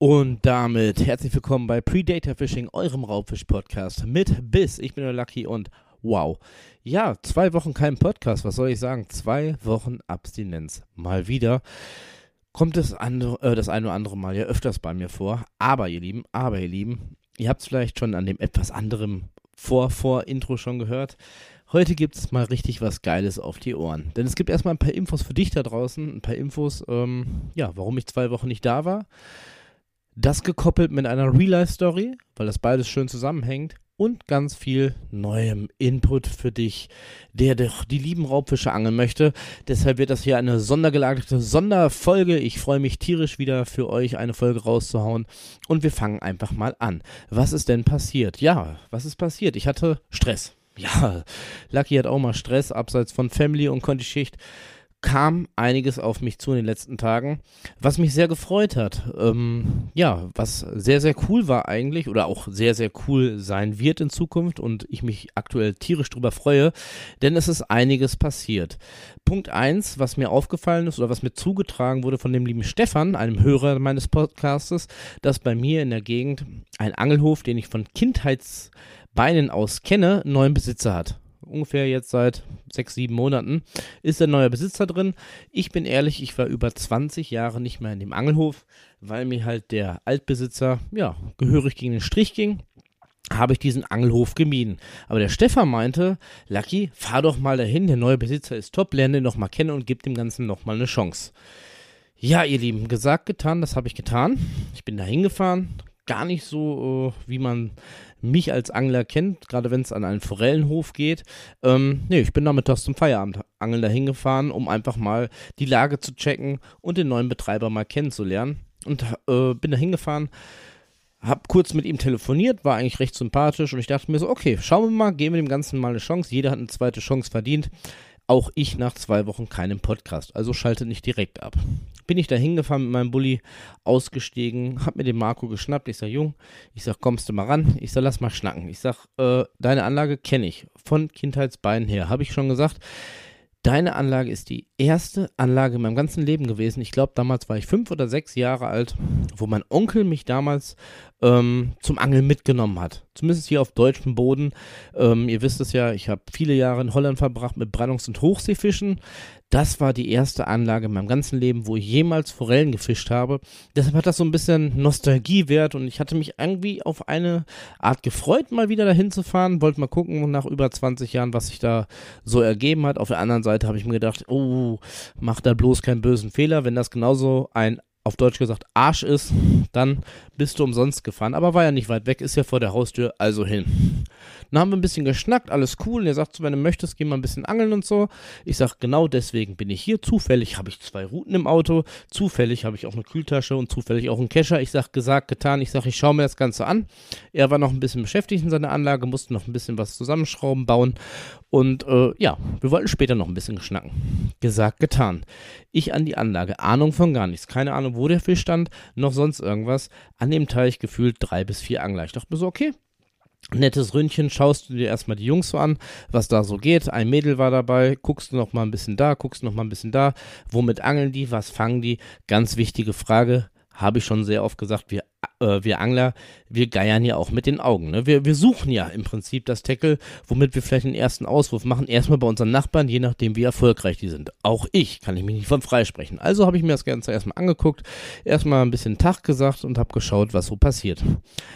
Und damit herzlich willkommen bei Predator Fishing, eurem Raubfisch-Podcast mit Biss. Ich bin der Lucky und wow. Ja, zwei Wochen kein Podcast, was soll ich sagen? Zwei Wochen Abstinenz. Mal wieder kommt das, andere, äh, das eine oder andere Mal ja öfters bei mir vor. Aber ihr Lieben, aber ihr Lieben, ihr habt es vielleicht schon an dem etwas anderem Vor-Vor-Intro schon gehört. Heute gibt es mal richtig was Geiles auf die Ohren. Denn es gibt erstmal ein paar Infos für dich da draußen, ein paar Infos, ähm, ja, warum ich zwei Wochen nicht da war. Das gekoppelt mit einer Real-Life-Story, weil das beides schön zusammenhängt. Und ganz viel neuem Input für dich, der doch die lieben Raubfische angeln möchte. Deshalb wird das hier eine sondergelagerte Sonderfolge. Ich freue mich tierisch wieder für euch eine Folge rauszuhauen. Und wir fangen einfach mal an. Was ist denn passiert? Ja, was ist passiert? Ich hatte Stress. Ja, Lucky hat auch mal Stress, abseits von Family und Konti-Schicht kam einiges auf mich zu in den letzten Tagen, was mich sehr gefreut hat. Ähm, ja, was sehr, sehr cool war eigentlich oder auch sehr, sehr cool sein wird in Zukunft und ich mich aktuell tierisch drüber freue, denn es ist einiges passiert. Punkt eins, was mir aufgefallen ist oder was mir zugetragen wurde von dem lieben Stefan, einem Hörer meines Podcastes, dass bei mir in der Gegend ein Angelhof, den ich von Kindheitsbeinen aus kenne, neuen Besitzer hat ungefähr jetzt seit sechs, sieben Monaten, ist ein neuer Besitzer drin. Ich bin ehrlich, ich war über 20 Jahre nicht mehr in dem Angelhof, weil mir halt der Altbesitzer, ja, gehörig gegen den Strich ging habe ich diesen Angelhof gemieden. Aber der Stefan meinte, Lucky, fahr doch mal dahin, der neue Besitzer ist top, lerne ihn noch mal kennen und gib dem Ganzen noch mal eine Chance. Ja, ihr Lieben, gesagt, getan, das habe ich getan. Ich bin da hingefahren, gar nicht so, äh, wie man mich als Angler kennt, gerade wenn es an einen Forellenhof geht. Ähm, nee, ich bin da mittags zum Feierabendangeln dahin gefahren, um einfach mal die Lage zu checken und den neuen Betreiber mal kennenzulernen. Und äh, bin da hingefahren, hab kurz mit ihm telefoniert, war eigentlich recht sympathisch und ich dachte mir so, okay, schauen wir mal, geben wir dem Ganzen mal eine Chance. Jeder hat eine zweite Chance verdient. Auch ich nach zwei Wochen keinen Podcast, also schalte nicht direkt ab. Bin ich da hingefahren mit meinem Bulli, ausgestiegen, hab mir den Marco geschnappt. Ich sag, Jung, ich sag, kommst du mal ran? Ich sag, lass mal schnacken. Ich sag, äh, deine Anlage kenne ich von Kindheitsbeinen her, habe ich schon gesagt. Deine Anlage ist die erste Anlage in meinem ganzen Leben gewesen. Ich glaube, damals war ich fünf oder sechs Jahre alt, wo mein Onkel mich damals ähm, zum Angeln mitgenommen hat. Zumindest hier auf deutschem Boden. Ähm, ihr wisst es ja, ich habe viele Jahre in Holland verbracht mit Brandungs- und Hochseefischen. Das war die erste Anlage in meinem ganzen Leben, wo ich jemals Forellen gefischt habe. Deshalb hat das so ein bisschen Nostalgiewert und ich hatte mich irgendwie auf eine Art gefreut, mal wieder dahin zu fahren. Wollte mal gucken, nach über 20 Jahren, was sich da so ergeben hat. Auf der anderen Seite habe ich mir gedacht, oh, mach da bloß keinen bösen Fehler. Wenn das genauso ein auf Deutsch gesagt Arsch ist, dann bist du umsonst gefahren. Aber war ja nicht weit weg, ist ja vor der Haustür, also hin. Dann haben wir ein bisschen geschnackt, alles cool. Und er sagt so, wenn du möchtest, geh mal ein bisschen angeln und so. Ich sag, genau deswegen bin ich hier. Zufällig habe ich zwei Routen im Auto. Zufällig habe ich auch eine Kühltasche und zufällig auch einen Kescher. Ich sag, gesagt, getan. Ich sag, ich schaue mir das Ganze an. Er war noch ein bisschen beschäftigt in seiner Anlage, musste noch ein bisschen was zusammenschrauben, bauen. Und äh, ja, wir wollten später noch ein bisschen schnacken. Gesagt, getan. Ich an die Anlage. Ahnung von gar nichts. Keine Ahnung, wo der Fisch stand, noch sonst irgendwas. An dem Teich gefühlt drei bis vier Angler. Ich dachte mir so, okay, nettes Ründchen, schaust du dir erstmal die Jungs so an, was da so geht. Ein Mädel war dabei, guckst du noch mal ein bisschen da, guckst noch mal ein bisschen da. Womit angeln die? Was fangen die? Ganz wichtige Frage habe ich schon sehr oft gesagt, wir, äh, wir Angler, wir geiern ja auch mit den Augen. Ne? Wir, wir suchen ja im Prinzip das Tackle, womit wir vielleicht den ersten Auswurf machen. Erstmal bei unseren Nachbarn, je nachdem, wie erfolgreich die sind. Auch ich kann ich mich nicht von freisprechen. Also habe ich mir das Ganze erstmal angeguckt, erstmal ein bisschen Tag gesagt und habe geschaut, was so passiert.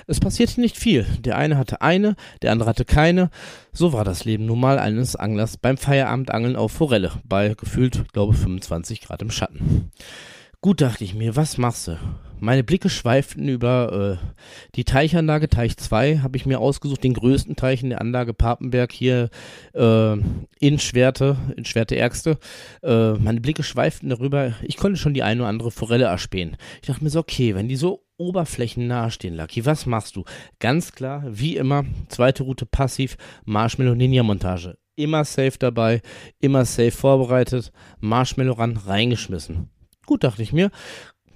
Es passierte nicht viel. Der eine hatte eine, der andere hatte keine. So war das Leben nun mal eines Anglers beim Feierabendangeln auf Forelle bei gefühlt, glaube 25 Grad im Schatten. Gut, dachte ich mir, was machst du? Meine Blicke schweiften über äh, die Teichanlage, Teich 2, habe ich mir ausgesucht, den größten Teich in der Anlage Papenberg hier äh, in Schwerte, in Schwerte-Ärgste. Äh, meine Blicke schweiften darüber, ich konnte schon die eine oder andere Forelle erspähen. Ich dachte mir so, okay, wenn die so oberflächennah stehen, Lucky, was machst du? Ganz klar, wie immer, zweite Route passiv, Marshmallow Ninja Montage. Immer safe dabei, immer safe vorbereitet, Marshmallow ran, reingeschmissen. Gut, dachte ich mir,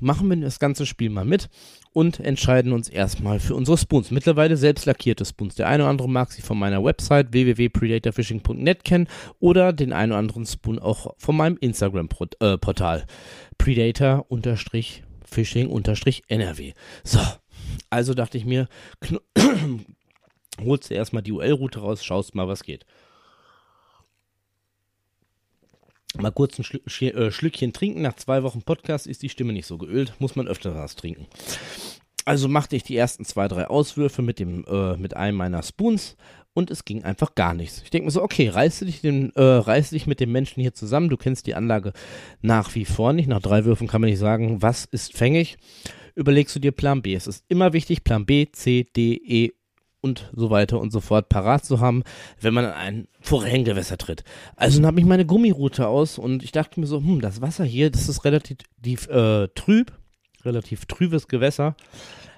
machen wir das ganze Spiel mal mit und entscheiden uns erstmal für unsere Spoons. Mittlerweile selbst lackierte Spoons. Der eine oder andere mag sie von meiner Website www.predatorfishing.net kennen oder den einen oder anderen Spoon auch von meinem Instagram-Portal. Predator Fishing-NRW. So, also dachte ich mir, holst du erstmal die UL-Route raus, schaust mal, was geht. Mal kurz ein Schlü äh, Schlückchen trinken. Nach zwei Wochen Podcast ist die Stimme nicht so geölt. Muss man öfter was trinken. Also machte ich die ersten zwei, drei Auswürfe mit, dem, äh, mit einem meiner Spoons und es ging einfach gar nichts. Ich denke mir so, okay, reiß dich, den, äh, reiß dich mit dem Menschen hier zusammen. Du kennst die Anlage nach wie vor nicht. Nach drei Würfen kann man nicht sagen, was ist fängig. Überlegst du dir Plan B. Es ist immer wichtig, Plan B, C, D, E und so weiter und so fort parat zu haben, wenn man an ein Forellengewässer tritt. Also nahm ich meine Gummiroute aus und ich dachte mir so, hm, das Wasser hier, das ist relativ die, äh, trüb, relativ trübes Gewässer.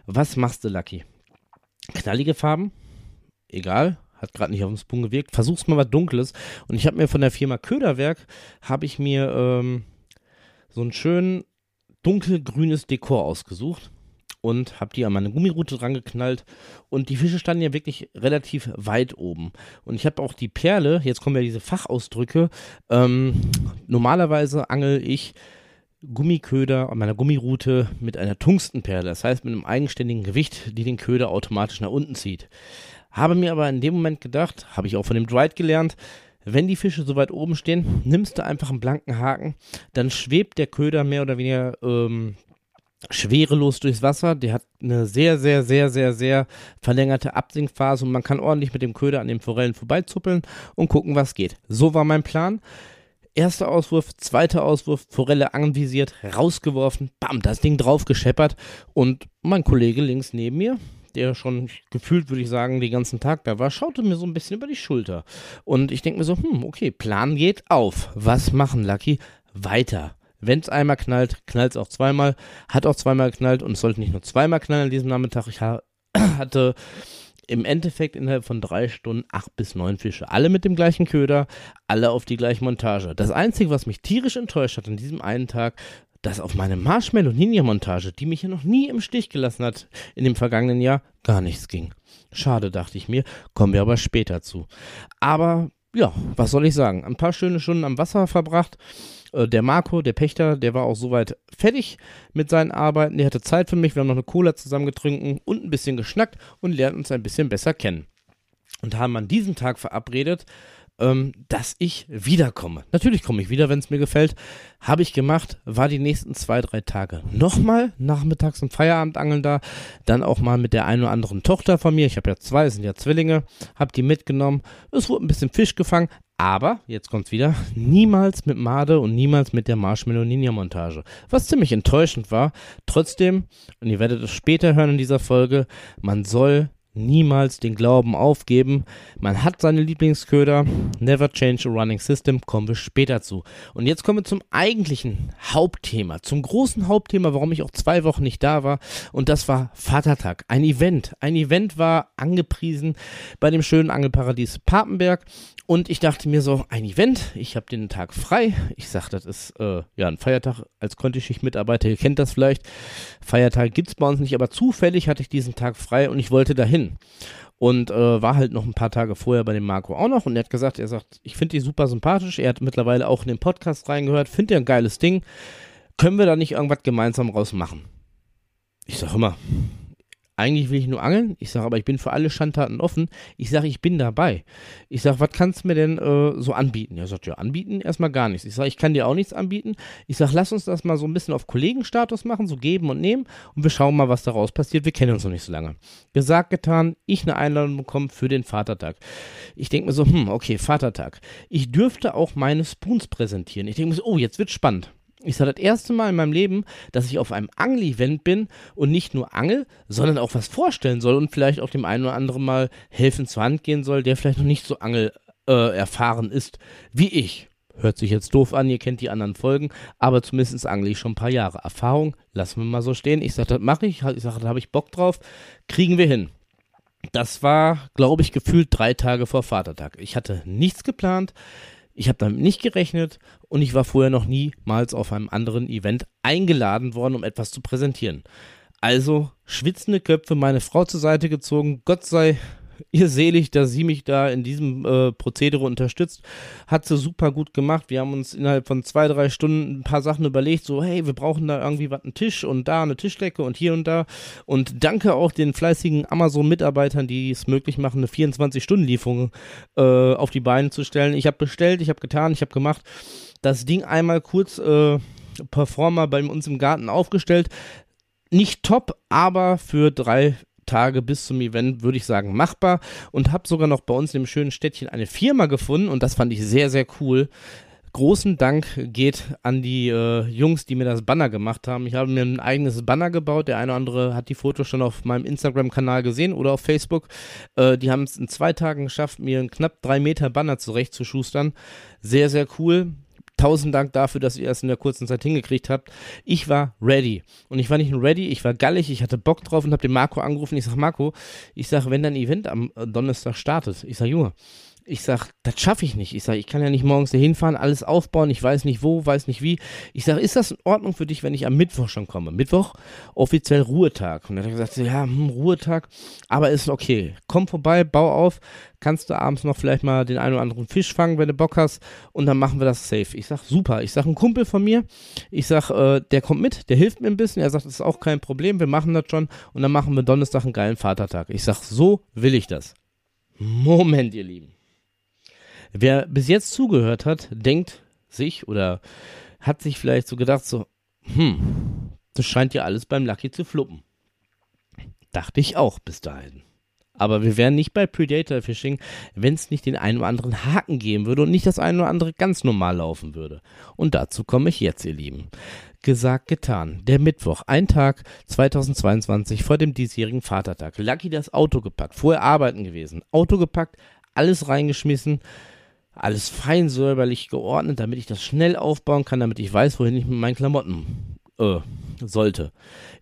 Was machst du, Lucky? Knallige Farben? Egal, hat gerade nicht auf den Spoon gewirkt. Versuch's mal was Dunkles. Und ich habe mir von der Firma Köderwerk, habe ich mir ähm, so ein schön dunkelgrünes Dekor ausgesucht und habe die an meine Gummiroute dran geknallt und die Fische standen ja wirklich relativ weit oben und ich habe auch die Perle, jetzt kommen ja diese Fachausdrücke, ähm, normalerweise angel ich Gummiköder an meiner Gummiroute mit einer Tungstenperle, das heißt mit einem eigenständigen Gewicht, die den Köder automatisch nach unten zieht. Habe mir aber in dem Moment gedacht, habe ich auch von dem Dried gelernt, wenn die Fische so weit oben stehen, nimmst du einfach einen blanken Haken, dann schwebt der Köder mehr oder weniger ähm, schwerelos durchs Wasser. Der hat eine sehr, sehr, sehr, sehr, sehr verlängerte Absinkphase und man kann ordentlich mit dem Köder an den Forellen vorbeizuppeln und gucken, was geht. So war mein Plan. Erster Auswurf, zweiter Auswurf, Forelle anvisiert, rausgeworfen, bam, das Ding drauf gescheppert und mein Kollege links neben mir, der schon gefühlt, würde ich sagen, den ganzen Tag da war, schaute mir so ein bisschen über die Schulter. Und ich denke mir so, hm, okay, Plan geht auf. Was machen, Lucky? Weiter. Wenn es einmal knallt, knallt es auch zweimal. Hat auch zweimal geknallt und es sollte nicht nur zweimal knallen an diesem Nachmittag. Ich ha hatte im Endeffekt innerhalb von drei Stunden acht bis neun Fische. Alle mit dem gleichen Köder, alle auf die gleiche Montage. Das Einzige, was mich tierisch enttäuscht hat an diesem einen Tag, dass auf meine Marshmallow Ninja Montage, die mich ja noch nie im Stich gelassen hat in dem vergangenen Jahr, gar nichts ging. Schade, dachte ich mir, kommen wir aber später zu. Aber ja, was soll ich sagen? Ein paar schöne Stunden am Wasser verbracht. Äh, der Marco, der Pächter, der war auch soweit fertig mit seinen Arbeiten. Der hatte Zeit für mich. Wir haben noch eine Cola zusammen getrunken und ein bisschen geschnackt und lernten uns ein bisschen besser kennen. Und haben an diesem Tag verabredet, ähm, dass ich wiederkomme. Natürlich komme ich wieder, wenn es mir gefällt. Habe ich gemacht, war die nächsten zwei, drei Tage nochmal nachmittags im Feierabendangeln da. Dann auch mal mit der einen oder anderen Tochter von mir. Ich habe ja zwei, sind ja Zwillinge. Habe die mitgenommen. Es wurde ein bisschen Fisch gefangen. Aber, jetzt kommt's wieder, niemals mit Made und niemals mit der Marshmallow Ninja Montage. Was ziemlich enttäuschend war. Trotzdem, und ihr werdet es später hören in dieser Folge, man soll niemals den Glauben aufgeben. Man hat seine Lieblingsköder. Never change a running system. Kommen wir später zu. Und jetzt kommen wir zum eigentlichen Hauptthema, zum großen Hauptthema, warum ich auch zwei Wochen nicht da war. Und das war Vatertag. Ein Event. Ein Event war angepriesen bei dem schönen Angelparadies Papenberg. Und ich dachte mir so, ein Event, ich habe den Tag frei. Ich sage, das ist äh, ja ein Feiertag als Kontischicht-Mitarbeiter, ihr kennt das vielleicht. Feiertag gibt es bei uns nicht, aber zufällig hatte ich diesen Tag frei und ich wollte dahin. Und äh, war halt noch ein paar Tage vorher bei dem Marco auch noch und er hat gesagt, er sagt, ich finde die super sympathisch. Er hat mittlerweile auch in den Podcast reingehört, findet er ein geiles Ding. Können wir da nicht irgendwas gemeinsam raus machen? Ich sage immer, eigentlich will ich nur angeln. Ich sage aber, ich bin für alle Schandtaten offen. Ich sage, ich bin dabei. Ich sage, was kannst du mir denn äh, so anbieten? Er sagt, ja, anbieten erstmal gar nichts. Ich sage, ich kann dir auch nichts anbieten. Ich sage, lass uns das mal so ein bisschen auf Kollegenstatus machen, so geben und nehmen und wir schauen mal, was daraus passiert. Wir kennen uns noch nicht so lange. Gesagt, getan, ich eine Einladung bekommen für den Vatertag. Ich denke mir so, hm, okay, Vatertag. Ich dürfte auch meine Spoons präsentieren. Ich denke mir so, oh, jetzt wird spannend. Ich sah das erste Mal in meinem Leben, dass ich auf einem Angel-Event bin und nicht nur angel, sondern auch was vorstellen soll und vielleicht auch dem einen oder anderen mal helfen zur Hand gehen soll, der vielleicht noch nicht so angel äh, erfahren ist wie ich. Hört sich jetzt doof an, ihr kennt die anderen Folgen, aber zumindest angle ich schon ein paar Jahre. Erfahrung, lassen wir mal so stehen. Ich sage, das mache ich. Ich sage, da habe ich Bock drauf. Kriegen wir hin. Das war, glaube ich, gefühlt drei Tage vor Vatertag. Ich hatte nichts geplant. Ich habe damit nicht gerechnet und ich war vorher noch niemals auf einem anderen Event eingeladen worden, um etwas zu präsentieren. Also schwitzende Köpfe, meine Frau zur Seite gezogen, Gott sei ihr selig, dass sie mich da in diesem äh, Prozedere unterstützt. Hat sie super gut gemacht. Wir haben uns innerhalb von zwei, drei Stunden ein paar Sachen überlegt, so, hey, wir brauchen da irgendwie was, einen Tisch und da eine Tischdecke und hier und da. Und danke auch den fleißigen Amazon-Mitarbeitern, die es möglich machen, eine 24-Stunden-Lieferung äh, auf die Beine zu stellen. Ich habe bestellt, ich habe getan, ich habe gemacht. Das Ding einmal kurz äh, Performer bei uns im Garten aufgestellt. Nicht top, aber für drei Tage bis zum Event, würde ich sagen, machbar und habe sogar noch bei uns im schönen Städtchen eine Firma gefunden und das fand ich sehr, sehr cool. Großen Dank geht an die äh, Jungs, die mir das Banner gemacht haben. Ich habe mir ein eigenes Banner gebaut. Der eine oder andere hat die Fotos schon auf meinem Instagram-Kanal gesehen oder auf Facebook. Äh, die haben es in zwei Tagen geschafft, mir einen knapp drei Meter Banner zurechtzuschustern. Sehr, sehr cool tausend Dank dafür, dass ihr es in der kurzen Zeit hingekriegt habt. Ich war ready. Und ich war nicht nur ready, ich war gallig, ich hatte Bock drauf und habe den Marco angerufen. Ich sag, Marco, ich sag, wenn dein Event am äh, Donnerstag startet, ich sag, Junge, ich sag, das schaffe ich nicht. Ich sag, ich kann ja nicht morgens dahin fahren, alles aufbauen, ich weiß nicht wo, weiß nicht wie. Ich sag, ist das in Ordnung für dich, wenn ich am Mittwoch schon komme? Mittwoch, offiziell Ruhetag. Und dann hat er gesagt, ja, hm, Ruhetag, aber ist okay. Komm vorbei, bau auf, kannst du abends noch vielleicht mal den einen oder anderen Fisch fangen, wenn du Bock hast und dann machen wir das safe. Ich sag, super. Ich sag, ein Kumpel von mir, ich sag, äh, der kommt mit, der hilft mir ein bisschen. Er sagt, das ist auch kein Problem, wir machen das schon und dann machen wir Donnerstag einen geilen Vatertag. Ich sag, so will ich das. Moment, ihr Lieben. Wer bis jetzt zugehört hat, denkt sich oder hat sich vielleicht so gedacht, so, hm, das scheint ja alles beim Lucky zu fluppen. Dachte ich auch bis dahin. Aber wir wären nicht bei Predator Fishing, wenn es nicht den einen oder anderen Haken geben würde und nicht das eine oder andere ganz normal laufen würde. Und dazu komme ich jetzt, ihr Lieben. Gesagt, getan. Der Mittwoch, ein Tag 2022 vor dem diesjährigen Vatertag. Lucky das Auto gepackt, vorher arbeiten gewesen. Auto gepackt, alles reingeschmissen, alles fein säuberlich geordnet, damit ich das schnell aufbauen kann, damit ich weiß, wohin ich mit meinen Klamotten äh, sollte.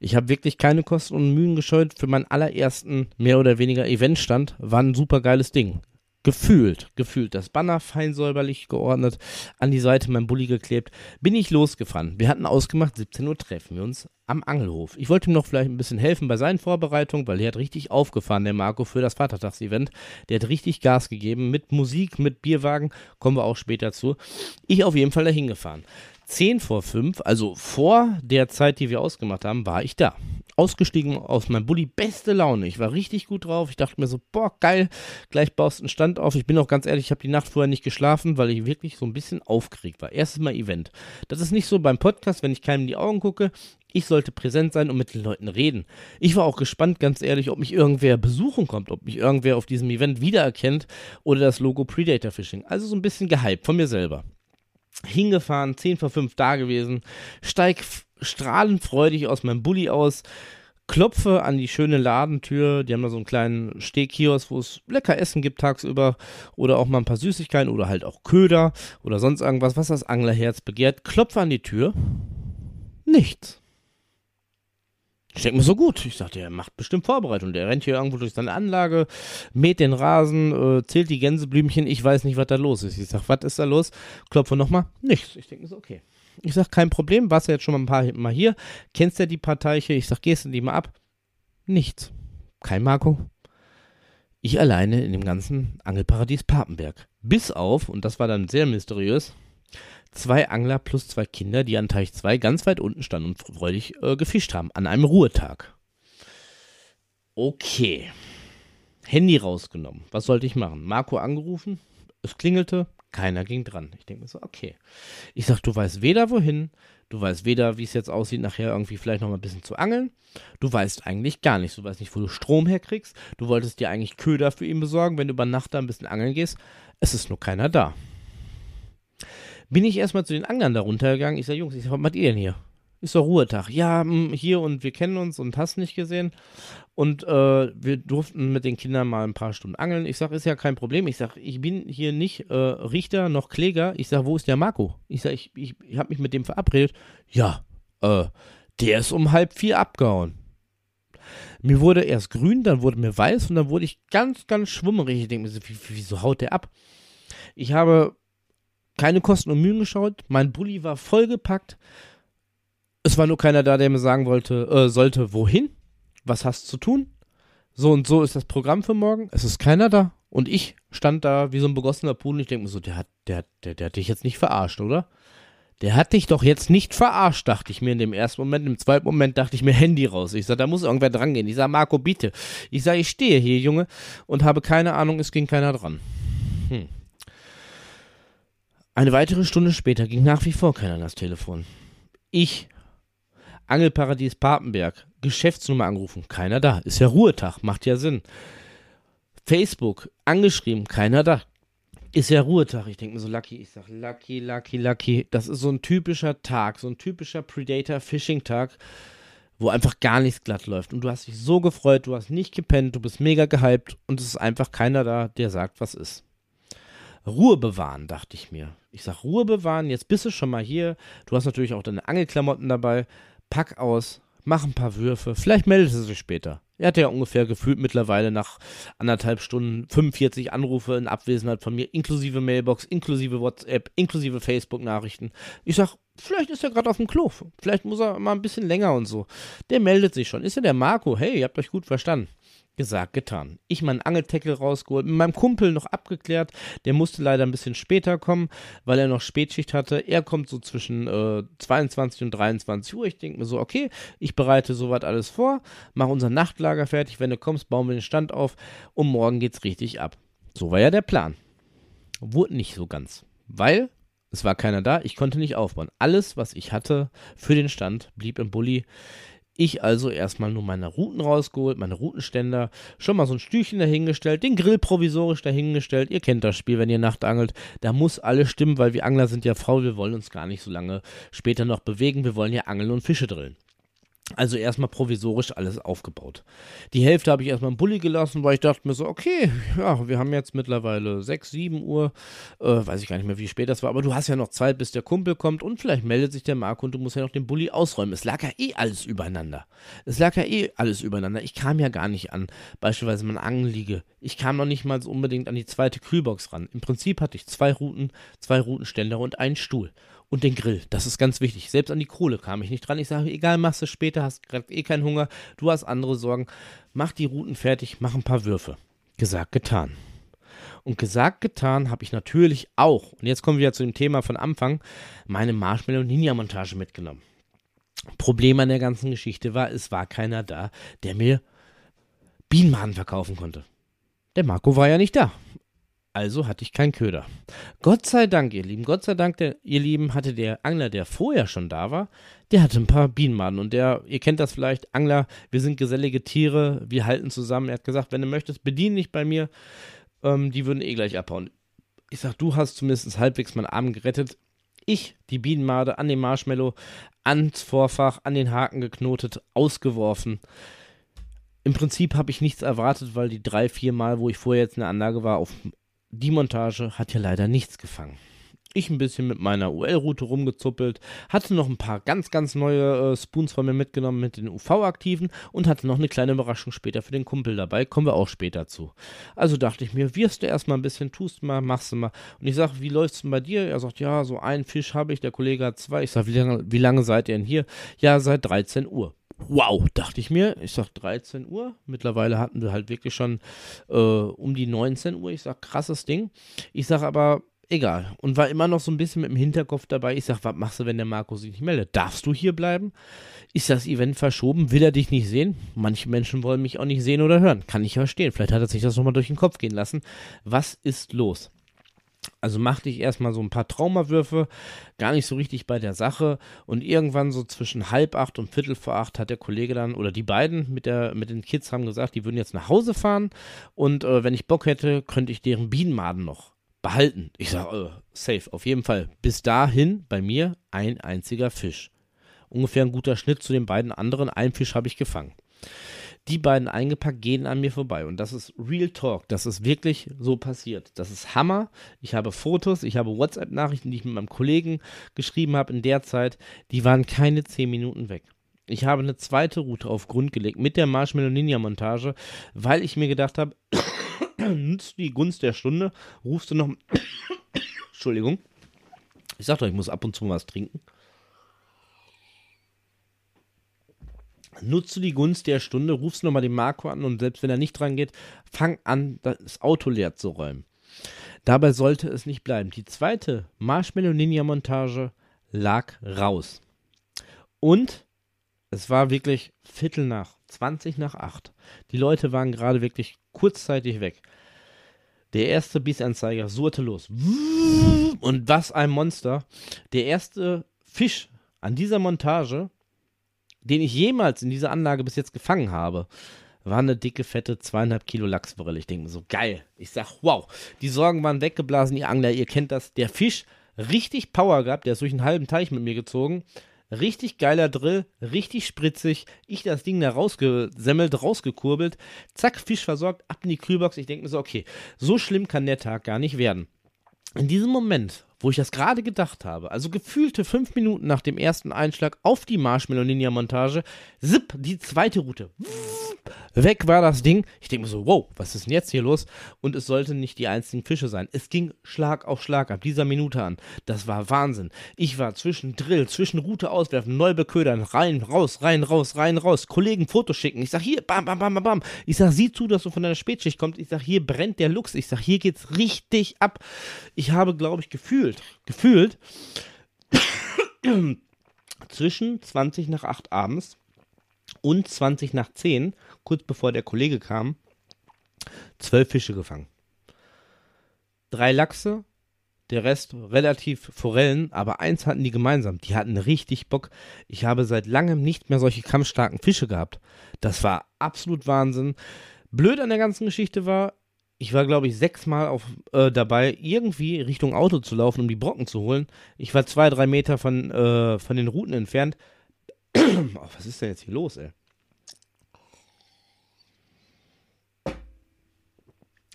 Ich habe wirklich keine Kosten und Mühen gescheut für meinen allerersten mehr oder weniger Eventstand. War ein super geiles Ding. Gefühlt, gefühlt. Das Banner fein säuberlich geordnet, an die Seite mein Bulli geklebt. Bin ich losgefahren. Wir hatten ausgemacht, 17 Uhr treffen wir uns am Angelhof. Ich wollte ihm noch vielleicht ein bisschen helfen bei seinen Vorbereitungen, weil er hat richtig aufgefahren, der Marco, für das Vatertagsevent. Der hat richtig Gas gegeben mit Musik, mit Bierwagen. Kommen wir auch später zu. Ich auf jeden Fall dahin gefahren. 10 vor 5, also vor der Zeit, die wir ausgemacht haben, war ich da. Ausgestiegen aus meinem Bulli, beste Laune. Ich war richtig gut drauf. Ich dachte mir so, boah, geil, gleich baust du einen Stand auf. Ich bin auch ganz ehrlich, ich habe die Nacht vorher nicht geschlafen, weil ich wirklich so ein bisschen aufgeregt war. Erstes Mal Event. Das ist nicht so beim Podcast, wenn ich keinem in die Augen gucke. Ich sollte präsent sein und mit den Leuten reden. Ich war auch gespannt, ganz ehrlich, ob mich irgendwer besuchen kommt, ob mich irgendwer auf diesem Event wiedererkennt oder das Logo Predator Fishing. Also so ein bisschen gehypt von mir selber hingefahren, 10 vor 5 da gewesen, steig strahlend freudig aus meinem Bulli aus, klopfe an die schöne Ladentür. Die haben da so einen kleinen Stehkiosk, wo es lecker Essen gibt tagsüber oder auch mal ein paar Süßigkeiten oder halt auch Köder oder sonst irgendwas, was das Anglerherz begehrt. Klopfe an die Tür. Nichts. Ich denke mir so gut. Ich dachte, er macht bestimmt Vorbereitung. Der rennt hier irgendwo durch seine Anlage, mäht den Rasen, äh, zählt die Gänseblümchen. Ich weiß nicht, was da los ist. Ich sage, was ist da los? Klopfe nochmal. Nichts. Ich denke mir so, okay. Ich sage, kein Problem. Warst du jetzt schon mal ein paar Mal hier? Kennst ja die Parteiche? Ich sage, gehst du die mal ab? Nichts. Kein Marco. Ich alleine in dem ganzen Angelparadies Papenberg. Bis auf, und das war dann sehr mysteriös, zwei Angler plus zwei Kinder, die an Teich 2 ganz weit unten standen und freudig äh, gefischt haben, an einem Ruhetag. Okay. Handy rausgenommen. Was sollte ich machen? Marco angerufen, es klingelte, keiner ging dran. Ich denke mir so, okay. Ich sag, du weißt weder wohin, du weißt weder, wie es jetzt aussieht, nachher irgendwie vielleicht noch mal ein bisschen zu angeln. Du weißt eigentlich gar nichts. Du weißt nicht, wo du Strom herkriegst. Du wolltest dir eigentlich Köder für ihn besorgen, wenn du über Nacht da ein bisschen angeln gehst. Es ist nur keiner da bin ich erstmal zu den Anglern da runtergegangen. Ich sage, Jungs, ich sag, was macht ihr denn hier? Ist doch Ruhetag. Ja, hm, hier und wir kennen uns und hast nicht gesehen. Und äh, wir durften mit den Kindern mal ein paar Stunden angeln. Ich sage, ist ja kein Problem. Ich sage, ich bin hier nicht äh, Richter noch Kläger. Ich sage, wo ist der Marco? Ich sage, ich, ich, ich habe mich mit dem verabredet. Ja, äh, der ist um halb vier abgehauen. Mir wurde erst grün, dann wurde mir weiß und dann wurde ich ganz, ganz schwummerig. Ich denke mir so, wieso haut der ab? Ich habe keine Kosten und Mühen geschaut. Mein Bulli war vollgepackt. Es war nur keiner da, der mir sagen wollte, äh, sollte, wohin, was hast zu tun. so und so ist das Programm für morgen. Es ist keiner da. Und ich stand da wie so ein begossener Pudel. Ich denke mir so, der hat, der, der, der hat dich jetzt nicht verarscht, oder? Der hat dich doch jetzt nicht verarscht, dachte ich mir in dem ersten Moment. Im zweiten Moment dachte ich mir Handy raus. Ich sag, da muss irgendwer dran gehen. Ich sag, Marco, bitte. Ich sag, ich stehe hier, Junge, und habe keine Ahnung, es ging keiner dran. Hm. Eine weitere Stunde später ging nach wie vor keiner an das Telefon. Ich, Angelparadies Papenberg, Geschäftsnummer angerufen, keiner da. Ist ja Ruhetag, macht ja Sinn. Facebook, angeschrieben, keiner da ist ja Ruhetag. Ich denke mir so, Lucky, ich sag Lucky, Lucky, Lucky. Das ist so ein typischer Tag, so ein typischer Predator-Fishing-Tag, wo einfach gar nichts glatt läuft. Und du hast dich so gefreut, du hast nicht gepennt, du bist mega gehypt und es ist einfach keiner da, der sagt, was ist. Ruhe bewahren, dachte ich mir. Ich sag Ruhe bewahren, jetzt bist du schon mal hier. Du hast natürlich auch deine Angelklamotten dabei. Pack aus, mach ein paar Würfe, vielleicht meldet er sich später. Er hat ja ungefähr gefühlt mittlerweile nach anderthalb Stunden 45 Anrufe in Abwesenheit von mir, inklusive Mailbox, inklusive WhatsApp, inklusive Facebook-Nachrichten. Ich sag, vielleicht ist er gerade auf dem Klo. Vielleicht muss er mal ein bisschen länger und so. Der meldet sich schon. Ist ja der Marco. Hey, ihr habt euch gut verstanden. Gesagt, getan. Ich meinen Angeltackle rausgeholt, mit meinem Kumpel noch abgeklärt. Der musste leider ein bisschen später kommen, weil er noch Spätschicht hatte. Er kommt so zwischen äh, 22 und 23 Uhr. Ich denke mir so, okay, ich bereite soweit alles vor, mache unser Nachtlager fertig. Wenn du kommst, bauen wir den Stand auf und morgen geht's richtig ab. So war ja der Plan. Wurde nicht so ganz, weil es war keiner da. Ich konnte nicht aufbauen. Alles, was ich hatte für den Stand, blieb im Bulli. Ich also erstmal nur meine Routen rausgeholt, meine Routenständer, schon mal so ein Stühlchen dahingestellt, den Grill provisorisch dahingestellt. Ihr kennt das Spiel, wenn ihr nachtangelt. Da muss alles stimmen, weil wir Angler sind ja faul, wir wollen uns gar nicht so lange später noch bewegen. Wir wollen ja angeln und Fische drillen. Also erstmal provisorisch alles aufgebaut. Die Hälfte habe ich erstmal im Bulli gelassen, weil ich dachte mir so, okay, ja, wir haben jetzt mittlerweile 6, 7 Uhr, äh, weiß ich gar nicht mehr, wie spät das war, aber du hast ja noch Zeit, bis der Kumpel kommt und vielleicht meldet sich der Marco und du musst ja noch den Bulli ausräumen. Es lag ja eh alles übereinander. Es lag ja eh alles übereinander. Ich kam ja gar nicht an, beispielsweise meine Angelliege. Ich kam noch nicht mal so unbedingt an die zweite Kühlbox ran. Im Prinzip hatte ich zwei Routen, zwei Routenständer und einen Stuhl und den Grill. Das ist ganz wichtig. Selbst an die Kohle kam ich nicht dran. Ich sage, egal, machst du später, hast gerade eh keinen Hunger, du hast andere Sorgen. Mach die Routen fertig, mach ein paar Würfe. Gesagt, getan. Und gesagt, getan habe ich natürlich auch, und jetzt kommen wir zu dem Thema von Anfang, meine Marshmallow-Ninja-Montage mitgenommen. Problem an der ganzen Geschichte war, es war keiner da, der mir Bienenmaden verkaufen konnte. Der Marco war ja nicht da. Also hatte ich keinen Köder. Gott sei Dank, ihr Lieben, Gott sei Dank, der, ihr Lieben, hatte der Angler, der vorher schon da war, der hatte ein paar Bienenmaden. Und der, ihr kennt das vielleicht, Angler, wir sind gesellige Tiere, wir halten zusammen. Er hat gesagt, wenn du möchtest, bedien dich bei mir. Ähm, die würden eh gleich abhauen. Ich sag, du hast zumindest halbwegs meinen Arm gerettet. Ich, die Bienenmade an dem Marshmallow, ans Vorfach, an den Haken geknotet, ausgeworfen im Prinzip habe ich nichts erwartet, weil die drei, vier Mal, wo ich vorher jetzt in der Anlage war, auf die Montage hat ja leider nichts gefangen. Ich ein bisschen mit meiner UL-Route rumgezuppelt, hatte noch ein paar ganz, ganz neue äh, Spoons von mir mitgenommen mit den UV-Aktiven und hatte noch eine kleine Überraschung später für den Kumpel dabei. Kommen wir auch später zu. Also dachte ich mir, wirst du erstmal ein bisschen, tust mal, machst du mal. Und ich sage, wie läuft's denn bei dir? Er sagt, ja, so einen Fisch habe ich, der Kollege hat zwei. Ich sage, wie lange, wie lange seid ihr denn hier? Ja, seit 13 Uhr. Wow, dachte ich mir. Ich sag 13 Uhr. Mittlerweile hatten wir halt wirklich schon äh, um die 19 Uhr. Ich sag, krasses Ding. Ich sag aber, egal. Und war immer noch so ein bisschen mit dem Hinterkopf dabei. Ich sag, was machst du, wenn der Marco sich nicht meldet? Darfst du hier bleiben? Ist das Event verschoben? Will er dich nicht sehen? Manche Menschen wollen mich auch nicht sehen oder hören. Kann ich verstehen. Vielleicht hat er sich das nochmal durch den Kopf gehen lassen. Was ist los? Also machte ich erstmal so ein paar Traumawürfe, gar nicht so richtig bei der Sache. Und irgendwann so zwischen halb acht und viertel vor acht hat der Kollege dann, oder die beiden mit, der, mit den Kids haben gesagt, die würden jetzt nach Hause fahren. Und äh, wenn ich Bock hätte, könnte ich deren Bienenmaden noch behalten. Ich sage, äh, safe, auf jeden Fall. Bis dahin bei mir ein einziger Fisch. Ungefähr ein guter Schnitt zu den beiden anderen. Ein Fisch habe ich gefangen die beiden eingepackt, gehen an mir vorbei. Und das ist Real Talk. Das ist wirklich so passiert. Das ist Hammer. Ich habe Fotos, ich habe WhatsApp-Nachrichten, die ich mit meinem Kollegen geschrieben habe in der Zeit. Die waren keine zehn Minuten weg. Ich habe eine zweite Route auf Grund gelegt mit der Marshmallow Ninja Montage, weil ich mir gedacht habe, nutzt die Gunst der Stunde, rufst du noch. Entschuldigung. Ich sag doch, ich muss ab und zu was trinken. Nutzt du die Gunst der Stunde, rufst nochmal den Marco an und selbst wenn er nicht dran geht, fang an, das Auto leer zu räumen. Dabei sollte es nicht bleiben. Die zweite Marshmallow Ninja Montage lag raus. Und es war wirklich Viertel nach, 20 nach 8. Die Leute waren gerade wirklich kurzzeitig weg. Der erste Bissanzeiger surrte los. Und was ein Monster. Der erste Fisch an dieser Montage den ich jemals in dieser Anlage bis jetzt gefangen habe, war eine dicke, fette zweieinhalb Kilo Lachsforelle. Ich denke mir so, geil. Ich sag, wow, die Sorgen waren weggeblasen, ihr Angler, ihr kennt das. Der Fisch, richtig Power gehabt, der ist durch einen halben Teich mit mir gezogen. Richtig geiler Drill, richtig spritzig. Ich das Ding da rausgesemmelt, rausgekurbelt. Zack, Fisch versorgt, ab in die Kühlbox. Ich denke mir so, okay, so schlimm kann der Tag gar nicht werden. In diesem Moment wo ich das gerade gedacht habe, also gefühlte fünf Minuten nach dem ersten Einschlag auf die Marshmallow Ninja Montage, zipp, die zweite Route. Weg war das Ding. Ich denke mir so, wow, was ist denn jetzt hier los? Und es sollten nicht die einzigen Fische sein. Es ging Schlag auf Schlag ab dieser Minute an. Das war Wahnsinn. Ich war zwischen Drill, zwischen Route auswerfen, neu beködern, rein, raus, rein, raus, rein, raus, Kollegen Fotos schicken. Ich sag hier, bam, bam, bam, bam, bam. Ich sag, sieh zu, dass du von deiner Spätschicht kommst. Ich sag, hier brennt der Lux. Ich sag, hier geht's richtig ab. Ich habe, glaube ich, gefühlt, gefühlt zwischen 20 nach 8 abends und 20 nach 10, kurz bevor der Kollege kam, zwölf Fische gefangen. Drei Lachse, der Rest relativ Forellen, aber eins hatten die gemeinsam. Die hatten richtig Bock. Ich habe seit langem nicht mehr solche kampfstarken Fische gehabt. Das war absolut Wahnsinn. Blöd an der ganzen Geschichte war, ich war, glaube ich, sechsmal äh, dabei, irgendwie Richtung Auto zu laufen, um die Brocken zu holen. Ich war zwei, drei Meter von, äh, von den Routen entfernt. oh, was ist denn jetzt hier los, ey?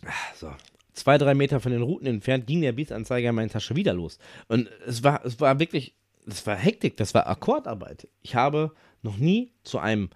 Ah, so. Zwei, drei Meter von den Routen entfernt ging der Bissanzeiger in meine Tasche wieder los. Und es war, es war wirklich, das war Hektik, das war Akkordarbeit. Ich habe noch nie zu einem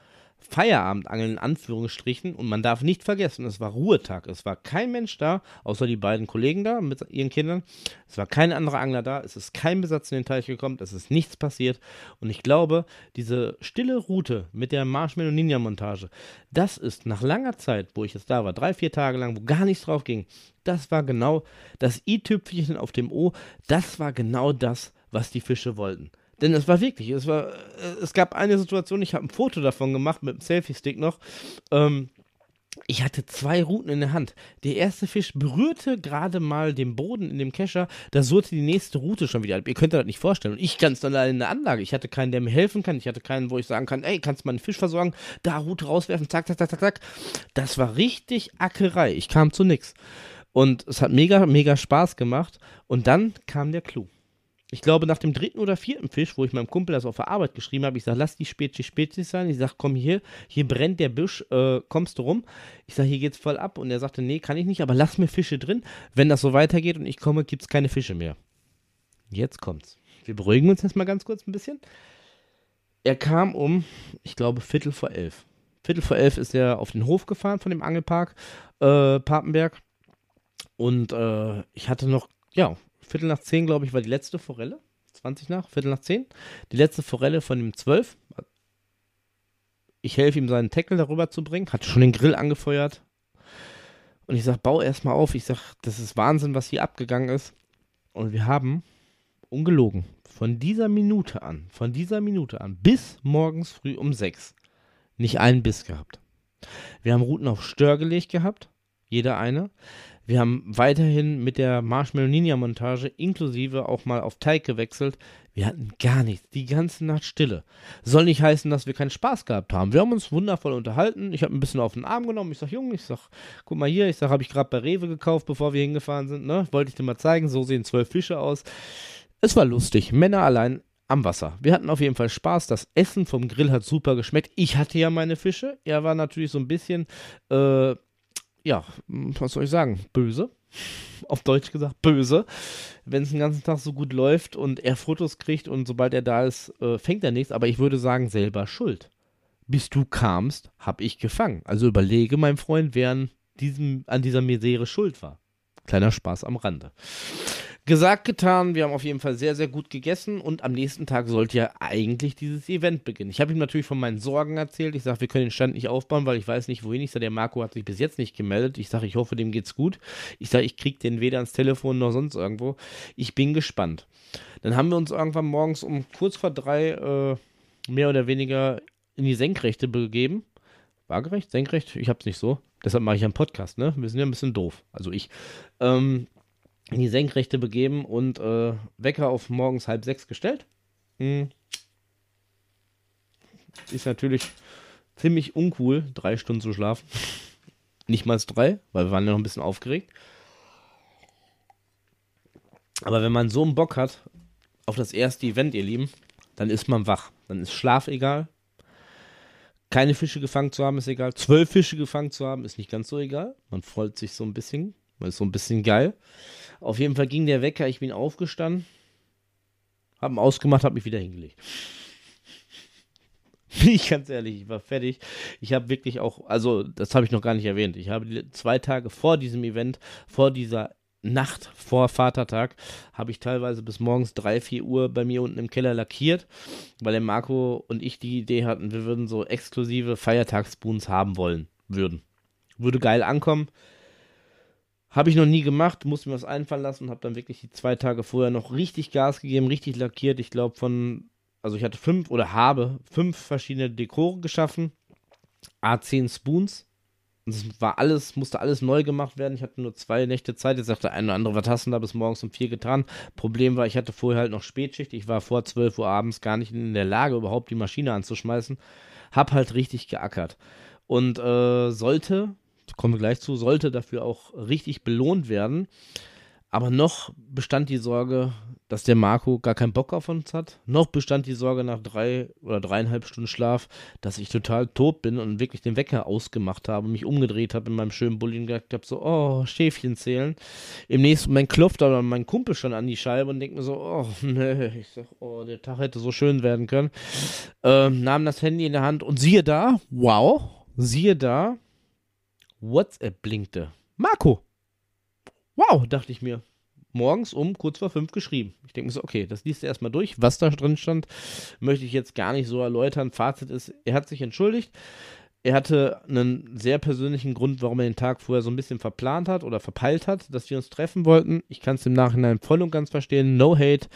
Feierabendangeln in Anführungsstrichen und man darf nicht vergessen, es war Ruhetag. Es war kein Mensch da, außer die beiden Kollegen da mit ihren Kindern. Es war kein anderer Angler da, es ist kein Besatz in den Teich gekommen, es ist nichts passiert. Und ich glaube, diese stille Route mit der Marshmallow Ninja Montage, das ist nach langer Zeit, wo ich jetzt da war, drei, vier Tage lang, wo gar nichts drauf ging, das war genau das i-Tüpfchen auf dem O, das war genau das, was die Fische wollten. Denn es war wirklich, es war, äh, es gab eine Situation, ich habe ein Foto davon gemacht mit dem Selfie-Stick noch. Ähm, ich hatte zwei Routen in der Hand. Der erste Fisch berührte gerade mal den Boden in dem Kescher, da surrte die nächste Route schon wieder. Ihr könnt euch das nicht vorstellen. Und ich ganz allein in der Anlage. Ich hatte keinen, der mir helfen kann. Ich hatte keinen, wo ich sagen kann, ey, kannst du mal einen Fisch versorgen? Da Route rauswerfen, zack, zack, zack, zack, zack. Das war richtig Ackerei. Ich kam zu nix. Und es hat mega, mega Spaß gemacht. Und dann kam der Clou ich glaube, nach dem dritten oder vierten Fisch, wo ich meinem Kumpel das auf der Arbeit geschrieben habe, ich sage, lass die Spezies Spezies sein. Ich sage, komm hier, hier brennt der Busch, äh, kommst du rum? Ich sage, hier geht's voll ab. Und er sagte, nee, kann ich nicht, aber lass mir Fische drin. Wenn das so weitergeht und ich komme, gibt's keine Fische mehr. Jetzt kommt's. Wir beruhigen uns jetzt mal ganz kurz ein bisschen. Er kam um, ich glaube, Viertel vor elf. Viertel vor elf ist er auf den Hof gefahren von dem Angelpark äh, Papenberg. Und äh, ich hatte noch, ja, Viertel nach zehn, glaube ich, war die letzte Forelle. 20 nach, Viertel nach zehn. Die letzte Forelle von dem 12. Ich helfe ihm, seinen Tackle darüber zu bringen. Hatte schon den Grill angefeuert. Und ich sage, bau erstmal auf. Ich sage, das ist Wahnsinn, was hier abgegangen ist. Und wir haben, ungelogen, von dieser Minute an, von dieser Minute an bis morgens früh um sechs nicht einen Biss gehabt. Wir haben Routen auf Stör gelegt gehabt, jeder eine. Wir haben weiterhin mit der Marshmallow Ninja Montage inklusive auch mal auf Teig gewechselt. Wir hatten gar nichts, die ganze Nacht Stille. Soll nicht heißen, dass wir keinen Spaß gehabt haben. Wir haben uns wundervoll unterhalten. Ich habe ein bisschen auf den Arm genommen. Ich sag, Junge, ich sag, guck mal hier. Ich sag, habe ich gerade bei Rewe gekauft, bevor wir hingefahren sind. Ne? Wollte ich dir mal zeigen. So sehen zwölf Fische aus. Es war lustig. Männer allein am Wasser. Wir hatten auf jeden Fall Spaß. Das Essen vom Grill hat super geschmeckt. Ich hatte ja meine Fische. Er war natürlich so ein bisschen äh, ja, was soll ich sagen, böse. Auf Deutsch gesagt, böse. Wenn es den ganzen Tag so gut läuft und er Fotos kriegt und sobald er da ist, äh, fängt er nichts. Aber ich würde sagen, selber schuld. Bis du kamst, hab ich gefangen. Also überlege, mein Freund, wer an, diesem, an dieser Misere schuld war. Kleiner Spaß am Rande. Gesagt, getan, wir haben auf jeden Fall sehr, sehr gut gegessen und am nächsten Tag sollte ja eigentlich dieses Event beginnen. Ich habe ihm natürlich von meinen Sorgen erzählt. Ich sage, wir können den Stand nicht aufbauen, weil ich weiß nicht, wohin. Ich sage, der Marco hat sich bis jetzt nicht gemeldet. Ich sage, ich hoffe, dem geht's gut. Ich sage, ich kriege den weder ans Telefon noch sonst irgendwo. Ich bin gespannt. Dann haben wir uns irgendwann morgens um kurz vor drei äh, mehr oder weniger in die Senkrechte begeben. Waagerecht? Senkrecht? Ich hab's nicht so. Deshalb mache ich einen Podcast, ne? Wir sind ja ein bisschen doof. Also ich. Ähm, in die Senkrechte begeben und äh, Wecker auf morgens halb sechs gestellt. Hm. Ist natürlich ziemlich uncool, drei Stunden zu schlafen. Nicht mal drei, weil wir waren ja noch ein bisschen aufgeregt. Aber wenn man so einen Bock hat auf das erste Event, ihr Lieben, dann ist man wach. Dann ist Schlaf egal. Keine Fische gefangen zu haben, ist egal. Zwölf Fische gefangen zu haben, ist nicht ganz so egal. Man freut sich so ein bisschen. Man ist so ein bisschen geil. Auf jeden Fall ging der Wecker, ich bin aufgestanden, hab ihn ausgemacht, hab mich wieder hingelegt. Bin ich ganz ehrlich, ich war fertig. Ich habe wirklich auch, also das habe ich noch gar nicht erwähnt. Ich habe zwei Tage vor diesem Event, vor dieser Nacht vor Vatertag, habe ich teilweise bis morgens 3, 4 Uhr bei mir unten im Keller lackiert, weil der Marco und ich die Idee hatten, wir würden so exklusive Feiertagsboons haben wollen, würden. Würde geil ankommen. Habe ich noch nie gemacht, musste mir was einfallen lassen und habe dann wirklich die zwei Tage vorher noch richtig Gas gegeben, richtig lackiert. Ich glaube von, also ich hatte fünf oder habe fünf verschiedene Dekore geschaffen, A10 Spoons. Und es war alles, musste alles neu gemacht werden. Ich hatte nur zwei Nächte Zeit. Jetzt sagte eine oder andere, was hast du da bis morgens um vier getan? Problem war, ich hatte vorher halt noch Spätschicht. Ich war vor 12 Uhr abends gar nicht in der Lage, überhaupt die Maschine anzuschmeißen. Hab halt richtig geackert. Und äh, sollte kommen wir gleich zu, sollte dafür auch richtig belohnt werden. Aber noch bestand die Sorge, dass der Marco gar keinen Bock auf uns hat. Noch bestand die Sorge nach drei oder dreieinhalb Stunden Schlaf, dass ich total tot bin und wirklich den Wecker ausgemacht habe, mich umgedreht habe in meinem schönen Bulli und gesagt habe, so, oh, Schäfchen zählen. Im nächsten Moment klopft aber mein Kumpel schon an die Scheibe und denkt mir so, oh, nee, ich sag, oh, der Tag hätte so schön werden können. Ähm, nahm das Handy in der Hand und siehe da, wow, siehe da, WhatsApp blinkte. Marco! Wow, dachte ich mir. Morgens um kurz vor fünf geschrieben. Ich denke mir so, okay, das liest er erstmal durch. Was da drin stand, möchte ich jetzt gar nicht so erläutern. Fazit ist, er hat sich entschuldigt. Er hatte einen sehr persönlichen Grund, warum er den Tag vorher so ein bisschen verplant hat oder verpeilt hat, dass wir uns treffen wollten. Ich kann es im Nachhinein voll und ganz verstehen. No hate.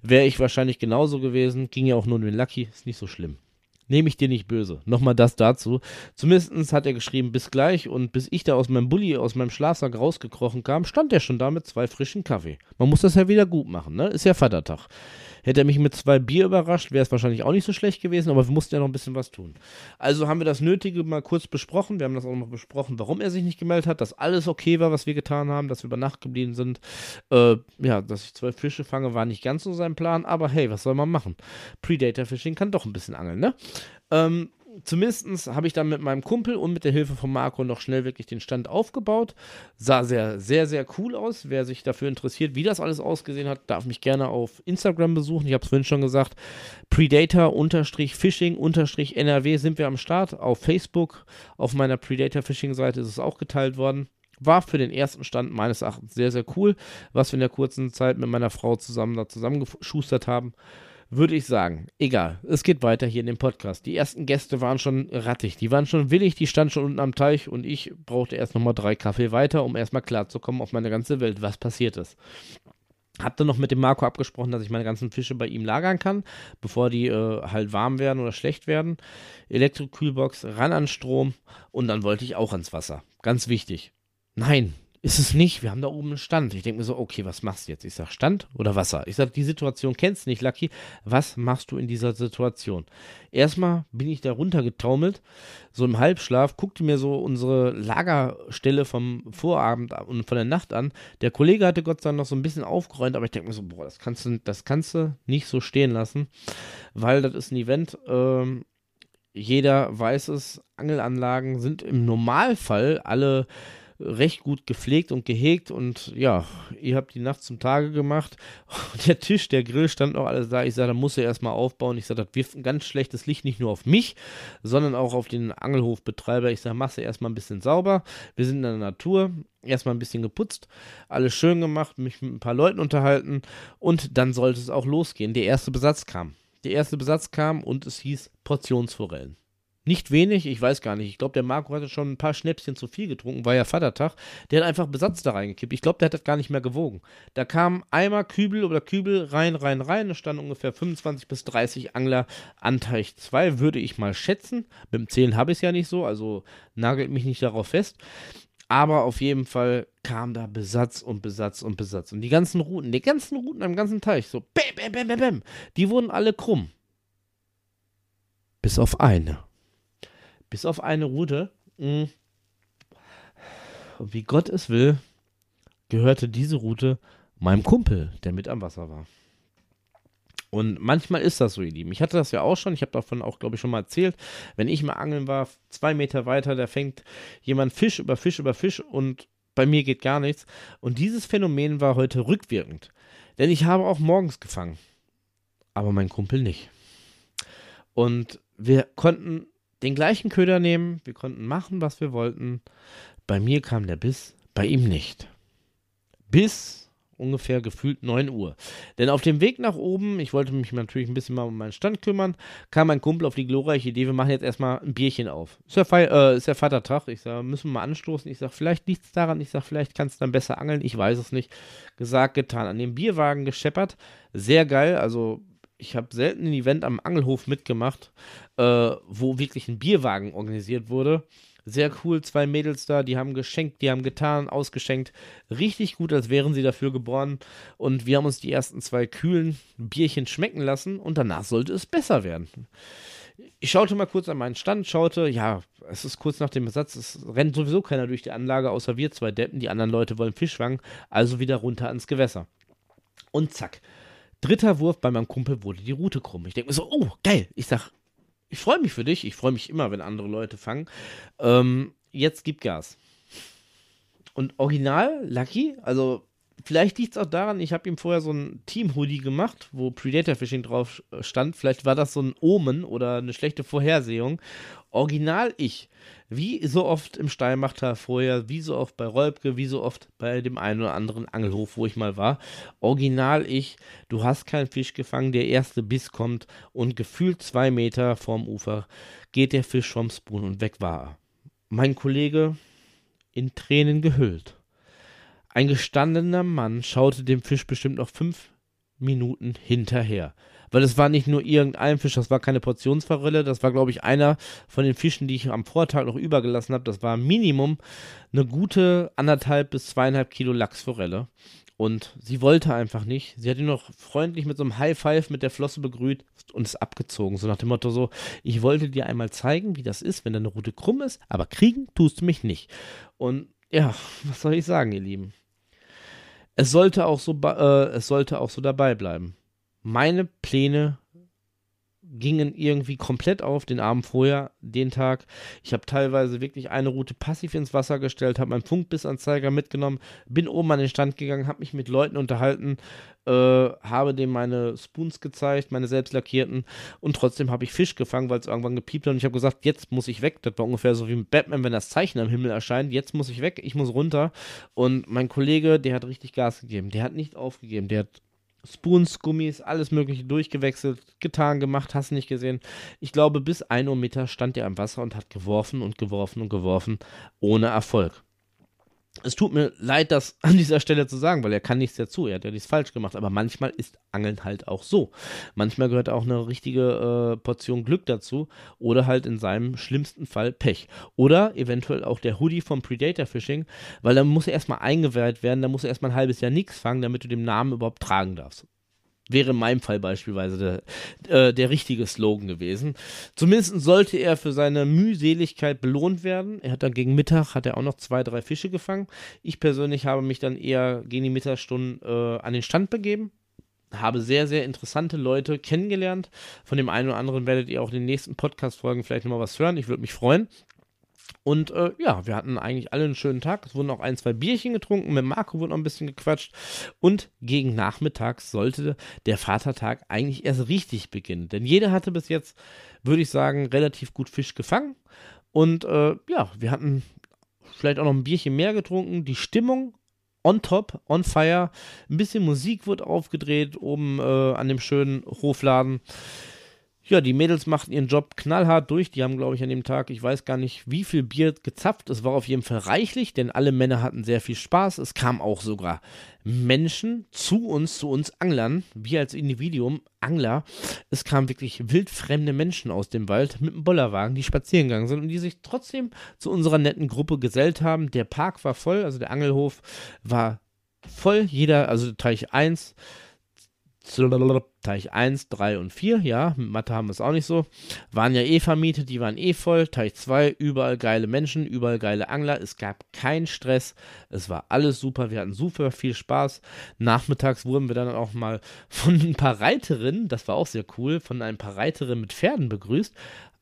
Wäre ich wahrscheinlich genauso gewesen. Ging ja auch nur um den Lucky. Ist nicht so schlimm. Nehme ich dir nicht böse. Nochmal das dazu. Zumindest hat er geschrieben, bis gleich. Und bis ich da aus meinem Bulli, aus meinem Schlafsack rausgekrochen kam, stand er schon da mit zwei frischen Kaffee. Man muss das ja wieder gut machen, ne? Ist ja Vatertag. Hätte er mich mit zwei Bier überrascht, wäre es wahrscheinlich auch nicht so schlecht gewesen, aber wir mussten ja noch ein bisschen was tun. Also haben wir das Nötige mal kurz besprochen. Wir haben das auch noch besprochen, warum er sich nicht gemeldet hat, dass alles okay war, was wir getan haben, dass wir über Nacht geblieben sind. Äh, ja, dass ich zwölf Fische fange, war nicht ganz so sein Plan, aber hey, was soll man machen? Predator Fishing kann doch ein bisschen angeln, ne? Ähm, zumindest habe ich dann mit meinem Kumpel und mit der Hilfe von Marco noch schnell wirklich den Stand aufgebaut. Sah sehr, sehr, sehr cool aus. Wer sich dafür interessiert, wie das alles ausgesehen hat, darf mich gerne auf Instagram besuchen. Ich habe es vorhin schon gesagt. Predator-Fishing-NRW sind wir am Start. Auf Facebook, auf meiner Predator-Fishing-Seite ist es auch geteilt worden. War für den ersten Stand meines Erachtens sehr, sehr cool, was wir in der kurzen Zeit mit meiner Frau zusammen da zusammengeschustert haben würde ich sagen. Egal, es geht weiter hier in dem Podcast. Die ersten Gäste waren schon rattig, die waren schon willig, die standen schon unten am Teich und ich brauchte erst nochmal drei Kaffee weiter, um erstmal klarzukommen auf meine ganze Welt, was passiert ist. Hab dann noch mit dem Marco abgesprochen, dass ich meine ganzen Fische bei ihm lagern kann, bevor die äh, halt warm werden oder schlecht werden. Elektrokühlbox, ran an Strom und dann wollte ich auch ans Wasser. Ganz wichtig. Nein, ist es nicht. Wir haben da oben einen Stand. Ich denke mir so, okay, was machst du jetzt? Ich sage Stand oder Wasser. Ich sage, die Situation kennst du nicht, Lucky. Was machst du in dieser Situation? Erstmal bin ich da runtergetaumelt, so im Halbschlaf, guckte mir so unsere Lagerstelle vom Vorabend und von der Nacht an. Der Kollege hatte Gott sei Dank noch so ein bisschen aufgeräumt, aber ich denke mir so, boah, das kannst du, das kannst du nicht so stehen lassen, weil das ist ein Event, ähm, jeder weiß es, Angelanlagen sind im Normalfall alle recht gut gepflegt und gehegt und ja, ihr habt die Nacht zum Tage gemacht. Der Tisch, der Grill stand noch alles da. Ich sage, da muss er erstmal aufbauen. Ich sage, das wirft ein ganz schlechtes Licht nicht nur auf mich, sondern auch auf den Angelhofbetreiber. Ich sage, mach's erstmal ein bisschen sauber. Wir sind in der Natur. Erstmal ein bisschen geputzt, alles schön gemacht, mich mit ein paar Leuten unterhalten und dann sollte es auch losgehen. Der erste Besatz kam. Der erste Besatz kam und es hieß Portionsforellen. Nicht wenig, ich weiß gar nicht. Ich glaube, der Marco hatte schon ein paar Schnäpschen zu viel getrunken, war ja Vatertag. Der hat einfach Besatz da reingekippt. Ich glaube, der hat das gar nicht mehr gewogen. Da kam einmal Kübel oder Kübel rein, rein, rein. Da standen ungefähr 25 bis 30 Angler an Teich 2, würde ich mal schätzen. Mit dem Zählen habe ich es ja nicht so, also nagelt mich nicht darauf fest. Aber auf jeden Fall kam da Besatz und Besatz und Besatz. Und die ganzen Routen, die ganzen Routen am ganzen Teich, so bäm, bäm, bäm, bäm, bäm, die wurden alle krumm. Bis auf eine bis auf eine Route. Mh, wie Gott es will, gehörte diese Route meinem Kumpel, der mit am Wasser war. Und manchmal ist das so, ihr Lieben. Ich hatte das ja auch schon, ich habe davon auch, glaube ich, schon mal erzählt. Wenn ich mal angeln war, zwei Meter weiter, da fängt jemand Fisch über Fisch über Fisch und bei mir geht gar nichts. Und dieses Phänomen war heute rückwirkend. Denn ich habe auch morgens gefangen. Aber mein Kumpel nicht. Und wir konnten den gleichen Köder nehmen, wir konnten machen, was wir wollten. Bei mir kam der Biss, bei ihm nicht. Bis ungefähr gefühlt 9 Uhr. Denn auf dem Weg nach oben, ich wollte mich natürlich ein bisschen mal um meinen Stand kümmern, kam mein Kumpel auf die glorreiche Idee, wir machen jetzt erstmal ein Bierchen auf. Ist ja, äh, ist ja Vatertag. Ich sage, müssen wir mal anstoßen. Ich sage, vielleicht liegt es daran. Ich sage, vielleicht kannst du dann besser angeln. Ich weiß es nicht. Gesagt, getan. An dem Bierwagen gescheppert. Sehr geil. Also ich habe selten ein Event am Angelhof mitgemacht, äh, wo wirklich ein Bierwagen organisiert wurde. Sehr cool, zwei Mädels da, die haben geschenkt, die haben getan, ausgeschenkt. Richtig gut, als wären sie dafür geboren. Und wir haben uns die ersten zwei kühlen Bierchen schmecken lassen und danach sollte es besser werden. Ich schaute mal kurz an meinen Stand, schaute, ja, es ist kurz nach dem Besatz, es rennt sowieso keiner durch die Anlage, außer wir zwei Deppen. Die anderen Leute wollen Fisch fangen, also wieder runter ans Gewässer. Und zack, Dritter Wurf bei meinem Kumpel wurde die Route krumm. Ich denke mir so, oh, geil. Ich sag, ich freue mich für dich. Ich freue mich immer, wenn andere Leute fangen. Ähm, jetzt gib Gas. Und original, Lucky, also vielleicht liegt es auch daran, ich habe ihm vorher so ein Team-Hoodie gemacht, wo Predator Fishing drauf stand. Vielleicht war das so ein Omen oder eine schlechte Vorhersehung. Original ich. Wie so oft im Steinmachter vorher, wie so oft bei Rolbke, wie so oft bei dem einen oder anderen Angelhof, wo ich mal war. Original ich, du hast keinen Fisch gefangen, der erste Biss kommt und gefühlt zwei Meter vorm Ufer geht der Fisch vom Spoon und weg war er. Mein Kollege in Tränen gehüllt. Ein gestandener Mann schaute dem Fisch bestimmt noch fünf Minuten hinterher. Weil es war nicht nur irgendein Fisch, das war keine Portionsforelle, das war, glaube ich, einer von den Fischen, die ich am Vortag noch übergelassen habe. Das war Minimum eine gute anderthalb bis zweieinhalb Kilo Lachsforelle. Und sie wollte einfach nicht. Sie hat ihn noch freundlich mit so einem High Five mit der Flosse begrüßt und ist abgezogen. So nach dem Motto so, ich wollte dir einmal zeigen, wie das ist, wenn deine Route krumm ist, aber kriegen tust du mich nicht. Und ja, was soll ich sagen, ihr Lieben? Es sollte auch so, äh, es sollte auch so dabei bleiben. Meine Pläne gingen irgendwie komplett auf den Abend vorher, den Tag. Ich habe teilweise wirklich eine Route passiv ins Wasser gestellt, habe meinen Funkbissanzeiger mitgenommen, bin oben an den Stand gegangen, habe mich mit Leuten unterhalten, äh, habe denen meine Spoons gezeigt, meine selbst lackierten und trotzdem habe ich Fisch gefangen, weil es irgendwann gepiept hat und ich habe gesagt, jetzt muss ich weg. Das war ungefähr so wie mit Batman, wenn das Zeichen am Himmel erscheint. Jetzt muss ich weg, ich muss runter. Und mein Kollege, der hat richtig Gas gegeben. Der hat nicht aufgegeben. Der hat Spoons, Gummis, alles Mögliche durchgewechselt, getan, gemacht, hast nicht gesehen. Ich glaube, bis 1 Uhr Meter stand er am Wasser und hat geworfen und geworfen und geworfen, ohne Erfolg. Es tut mir leid, das an dieser Stelle zu sagen, weil er kann nichts dazu. Er hat ja nichts falsch gemacht. Aber manchmal ist Angeln halt auch so. Manchmal gehört auch eine richtige äh, Portion Glück dazu. Oder halt in seinem schlimmsten Fall Pech. Oder eventuell auch der Hoodie vom Predator Fishing, weil da muss er erstmal eingeweiht werden. Da muss er erstmal ein halbes Jahr nichts fangen, damit du den Namen überhaupt tragen darfst. Wäre in meinem Fall beispielsweise der, äh, der richtige Slogan gewesen. Zumindest sollte er für seine Mühseligkeit belohnt werden. Er hat dann gegen Mittag, hat er auch noch zwei, drei Fische gefangen. Ich persönlich habe mich dann eher gegen die Mittagsstunden äh, an den Stand begeben. Habe sehr, sehr interessante Leute kennengelernt. Von dem einen oder anderen werdet ihr auch in den nächsten Podcast-Folgen vielleicht nochmal was hören. Ich würde mich freuen. Und äh, ja, wir hatten eigentlich alle einen schönen Tag. Es wurden auch ein, zwei Bierchen getrunken. Mit Marco wurde noch ein bisschen gequatscht. Und gegen Nachmittags sollte der Vatertag eigentlich erst richtig beginnen. Denn jeder hatte bis jetzt, würde ich sagen, relativ gut Fisch gefangen. Und äh, ja, wir hatten vielleicht auch noch ein Bierchen mehr getrunken. Die Stimmung on top, on fire. Ein bisschen Musik wurde aufgedreht oben äh, an dem schönen Hofladen. Ja, die Mädels machten ihren Job knallhart durch. Die haben, glaube ich, an dem Tag, ich weiß gar nicht, wie viel Bier gezapft. Es war auf jeden Fall reichlich, denn alle Männer hatten sehr viel Spaß. Es kamen auch sogar Menschen zu uns, zu uns Anglern, wir als Individuum, Angler. Es kamen wirklich wildfremde Menschen aus dem Wald mit einem Bollerwagen, die spazieren gegangen sind und die sich trotzdem zu unserer netten Gruppe gesellt haben. Der Park war voll, also der Angelhof war voll. Jeder, also Teich 1 Teich 1, 3 und 4, ja, mit Mathe haben wir es auch nicht so, waren ja eh vermietet, die waren eh voll. Teich 2, überall geile Menschen, überall geile Angler, es gab keinen Stress, es war alles super, wir hatten super viel Spaß. Nachmittags wurden wir dann auch mal von ein paar Reiterinnen, das war auch sehr cool, von ein paar Reiterinnen mit Pferden begrüßt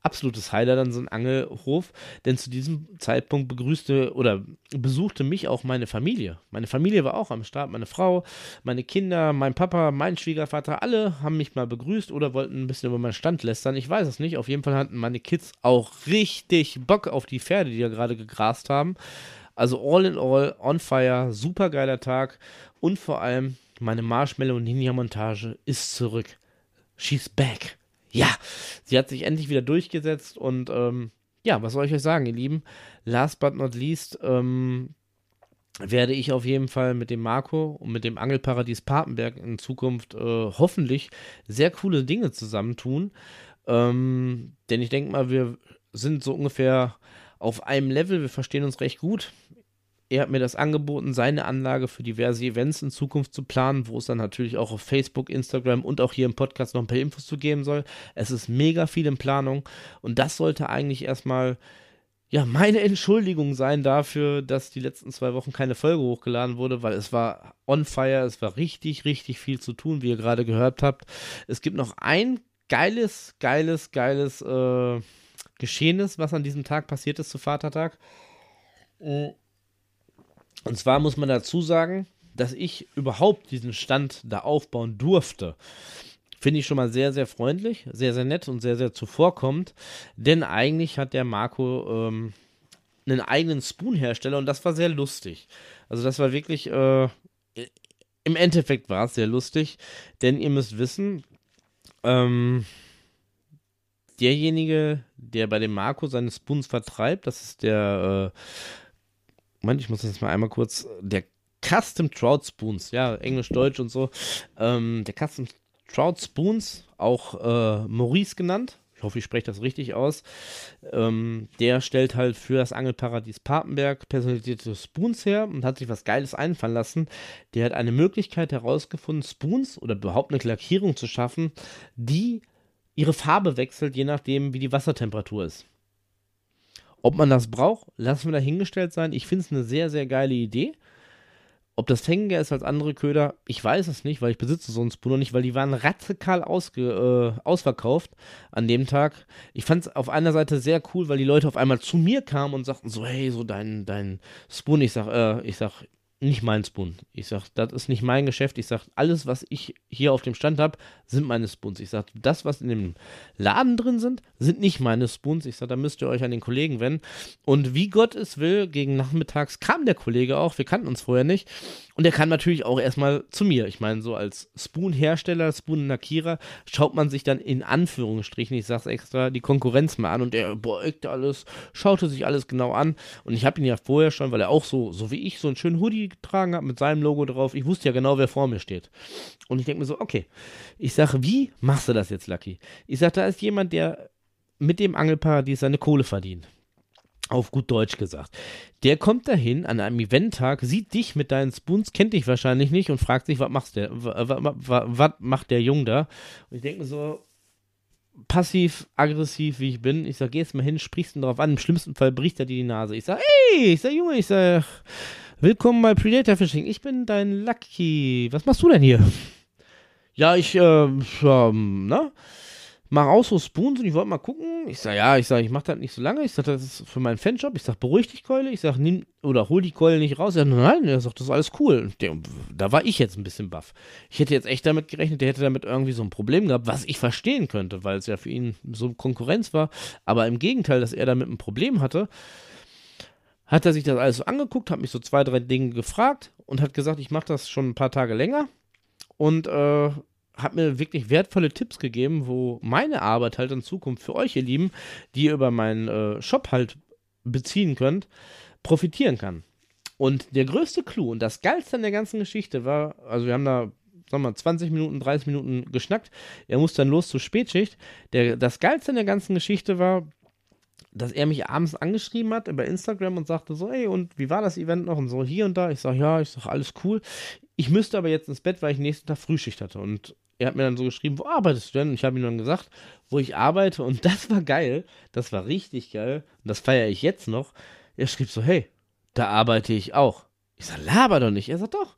absolutes Highlight an so einem Angelhof, denn zu diesem Zeitpunkt begrüßte oder besuchte mich auch meine Familie. Meine Familie war auch am Start, meine Frau, meine Kinder, mein Papa, mein Schwiegervater, alle haben mich mal begrüßt oder wollten ein bisschen über meinen Stand lästern. Ich weiß es nicht. Auf jeden Fall hatten meine Kids auch richtig Bock auf die Pferde, die ja gerade gegrast haben. Also all in all, on fire, super geiler Tag und vor allem meine Marshmallow Ninja Montage ist zurück. She's back ja, sie hat sich endlich wieder durchgesetzt und ähm, ja, was soll ich euch sagen, ihr Lieben? Last but not least ähm, werde ich auf jeden Fall mit dem Marco und mit dem Angelparadies Papenberg in Zukunft äh, hoffentlich sehr coole Dinge zusammentun. Ähm, denn ich denke mal, wir sind so ungefähr auf einem Level, wir verstehen uns recht gut er hat mir das angeboten, seine Anlage für diverse Events in Zukunft zu planen, wo es dann natürlich auch auf Facebook, Instagram und auch hier im Podcast noch ein paar Infos zu geben soll. Es ist mega viel in Planung und das sollte eigentlich erstmal ja, meine Entschuldigung sein dafür, dass die letzten zwei Wochen keine Folge hochgeladen wurde, weil es war on fire, es war richtig, richtig viel zu tun, wie ihr gerade gehört habt. Es gibt noch ein geiles, geiles, geiles äh, Geschehnis, was an diesem Tag passiert ist zu Vatertag. Äh, und zwar muss man dazu sagen, dass ich überhaupt diesen Stand da aufbauen durfte. Finde ich schon mal sehr, sehr freundlich, sehr, sehr nett und sehr, sehr zuvorkommend. Denn eigentlich hat der Marco ähm, einen eigenen Spoon-Hersteller und das war sehr lustig. Also das war wirklich, äh, im Endeffekt war es sehr lustig, denn ihr müsst wissen, ähm, derjenige, der bei dem Marco seine Spoons vertreibt, das ist der äh, Moment, ich muss das mal einmal kurz, der Custom Trout Spoons, ja, Englisch, Deutsch und so, ähm, der Custom Trout Spoons, auch äh, Maurice genannt, ich hoffe, ich spreche das richtig aus, ähm, der stellt halt für das Angelparadies Papenberg personalisierte Spoons her und hat sich was Geiles einfallen lassen. Der hat eine Möglichkeit herausgefunden, Spoons oder überhaupt eine Lackierung zu schaffen, die ihre Farbe wechselt, je nachdem, wie die Wassertemperatur ist. Ob man das braucht, lassen wir dahingestellt sein. Ich finde es eine sehr, sehr geile Idee. Ob das fängiger ist als andere Köder, ich weiß es nicht, weil ich besitze so einen Spoon noch nicht, weil die waren radikal ausge, äh, ausverkauft an dem Tag. Ich fand es auf einer Seite sehr cool, weil die Leute auf einmal zu mir kamen und sagten so, hey, so dein, dein Spoon. Ich sag, äh, ich sag, nicht mein Spoon. Ich sag, das ist nicht mein Geschäft. Ich sag, alles, was ich hier auf dem Stand habe, sind meine Spoons. Ich sag, das, was in dem Laden drin sind, sind nicht meine Spoons. Ich sag, da müsst ihr euch an den Kollegen wenden. Und wie Gott es will, gegen nachmittags kam der Kollege auch. Wir kannten uns vorher nicht. Und er kam natürlich auch erstmal zu mir. Ich meine, so als Spoon-Hersteller, Spoon-Lackierer, schaut man sich dann in Anführungsstrichen, ich sag's extra, die Konkurrenz mal an. Und er beäugte alles, schaute sich alles genau an. Und ich habe ihn ja vorher schon, weil er auch so, so wie ich, so einen schönen Hoodie getragen hat mit seinem Logo drauf. Ich wusste ja genau, wer vor mir steht. Und ich denke mir so, okay. Ich sage, wie machst du das jetzt, Lucky? Ich sage, da ist jemand, der mit dem Angelparadies seine Kohle verdient. Auf gut Deutsch gesagt. Der kommt dahin an einem Eventtag, sieht dich mit deinen Spoons, kennt dich wahrscheinlich nicht und fragt sich, was machst der, was macht der Jung da? Und ich denke mir so, passiv, aggressiv wie ich bin, ich sage, geh jetzt mal hin, sprichst ihn drauf an, im schlimmsten Fall bricht er dir die Nase. Ich sage, ey, ich sage, Junge, ich sage, Willkommen bei Predator Fishing. Ich bin dein Lucky. Was machst du denn hier? Ja, ich, äh, ja, na? mach auch so Spoons und ich wollte mal gucken. Ich sage, ja, ich sage, ich mache das nicht so lange. Ich sage, das ist für meinen Fanshop. Ich sage, beruhig dich, Keule. Ich sage, nimm oder hol die Keule nicht raus. Er sagt, nein, er sagt, das ist alles cool. Der, da war ich jetzt ein bisschen baff. Ich hätte jetzt echt damit gerechnet, der hätte damit irgendwie so ein Problem gehabt, was ich verstehen könnte, weil es ja für ihn so Konkurrenz war. Aber im Gegenteil, dass er damit ein Problem hatte, hat er sich das alles so angeguckt, hat mich so zwei, drei Dinge gefragt und hat gesagt, ich mache das schon ein paar Tage länger und äh, hat mir wirklich wertvolle Tipps gegeben, wo meine Arbeit halt in Zukunft für euch, ihr Lieben, die ihr über meinen äh, Shop halt beziehen könnt, profitieren kann. Und der größte Clou und das Geilste an der ganzen Geschichte war, also wir haben da, sagen wir mal, 20 Minuten, 30 Minuten geschnackt. Er muss dann los zur Spätschicht. Der, das Geilste an der ganzen Geschichte war, dass er mich abends angeschrieben hat über Instagram und sagte so, ey, und wie war das Event noch und so hier und da. Ich sage, ja, ich sage, alles cool. Ich müsste aber jetzt ins Bett, weil ich nächsten Tag Frühschicht hatte. Und er hat mir dann so geschrieben, wo arbeitest du denn? Und ich habe ihm dann gesagt, wo ich arbeite. Und das war geil. Das war richtig geil. Und das feiere ich jetzt noch. Er schrieb so, hey, da arbeite ich auch. Ich sage, laber doch nicht. Er sagt, doch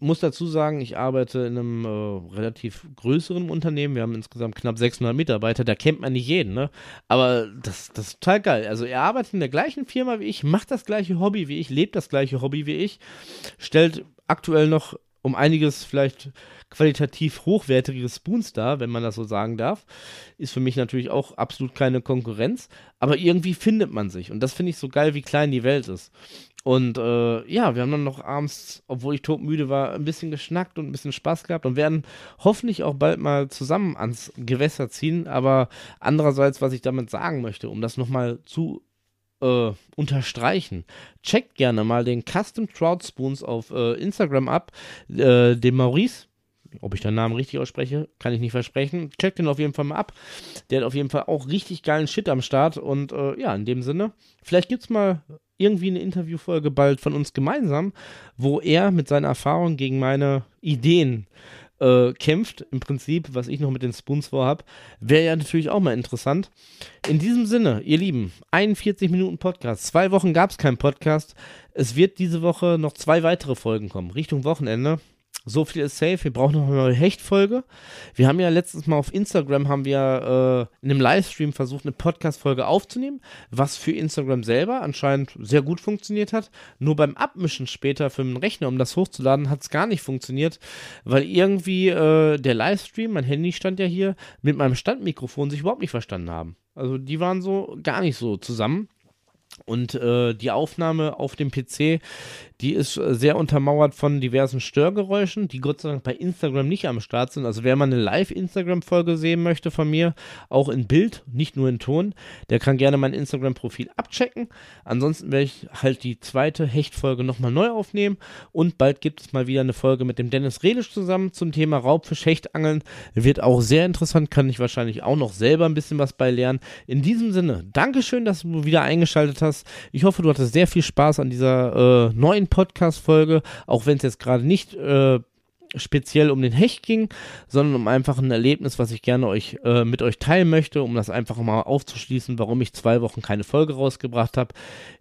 muss dazu sagen, ich arbeite in einem äh, relativ größeren Unternehmen. Wir haben insgesamt knapp 600 Mitarbeiter. Da kennt man nicht jeden, ne? Aber das, das ist total geil. Also er arbeitet in der gleichen Firma wie ich, macht das gleiche Hobby wie ich, lebt das gleiche Hobby wie ich, stellt aktuell noch um einiges vielleicht qualitativ hochwertigere Spoons dar, wenn man das so sagen darf. Ist für mich natürlich auch absolut keine Konkurrenz, aber irgendwie findet man sich. Und das finde ich so geil, wie klein die Welt ist. Und äh, ja, wir haben dann noch abends, obwohl ich todmüde war, ein bisschen geschnackt und ein bisschen Spaß gehabt und werden hoffentlich auch bald mal zusammen ans Gewässer ziehen. Aber andererseits, was ich damit sagen möchte, um das nochmal zu äh, unterstreichen, checkt gerne mal den Custom Trout Spoons auf äh, Instagram ab, äh, den Maurice ob ich den Namen richtig ausspreche, kann ich nicht versprechen. Checkt den auf jeden Fall mal ab. Der hat auf jeden Fall auch richtig geilen Shit am Start. Und äh, ja, in dem Sinne, vielleicht gibt es mal irgendwie eine Interviewfolge bald von uns gemeinsam, wo er mit seiner Erfahrung gegen meine Ideen äh, kämpft, im Prinzip, was ich noch mit den Spoons vorhab, wäre ja natürlich auch mal interessant. In diesem Sinne, ihr Lieben, 41 Minuten Podcast. Zwei Wochen gab es keinen Podcast. Es wird diese Woche noch zwei weitere Folgen kommen, Richtung Wochenende. So viel ist safe. Wir brauchen noch eine neue Hechtfolge. Wir haben ja letztes Mal auf Instagram haben wir äh, in einem Livestream versucht, eine Podcast-Folge aufzunehmen, was für Instagram selber anscheinend sehr gut funktioniert hat. Nur beim Abmischen später für den Rechner, um das hochzuladen, hat es gar nicht funktioniert, weil irgendwie äh, der Livestream, mein Handy stand ja hier, mit meinem Standmikrofon sich überhaupt nicht verstanden haben. Also die waren so gar nicht so zusammen. Und äh, die Aufnahme auf dem PC, die ist äh, sehr untermauert von diversen Störgeräuschen, die Gott sei Dank bei Instagram nicht am Start sind. Also wer mal eine Live-Instagram-Folge sehen möchte von mir, auch in Bild, nicht nur in Ton, der kann gerne mein Instagram-Profil abchecken. Ansonsten werde ich halt die zweite Hechtfolge nochmal neu aufnehmen. Und bald gibt es mal wieder eine Folge mit dem Dennis Redisch zusammen zum Thema Raubfisch, Hechtangeln. Wird auch sehr interessant, kann ich wahrscheinlich auch noch selber ein bisschen was bei lernen. In diesem Sinne, Dankeschön, dass du wieder eingeschaltet hast. Ich hoffe, du hattest sehr viel Spaß an dieser äh, neuen Podcast-Folge, auch wenn es jetzt gerade nicht äh, speziell um den Hecht ging, sondern um einfach ein Erlebnis, was ich gerne euch äh, mit euch teilen möchte, um das einfach mal aufzuschließen, warum ich zwei Wochen keine Folge rausgebracht habe.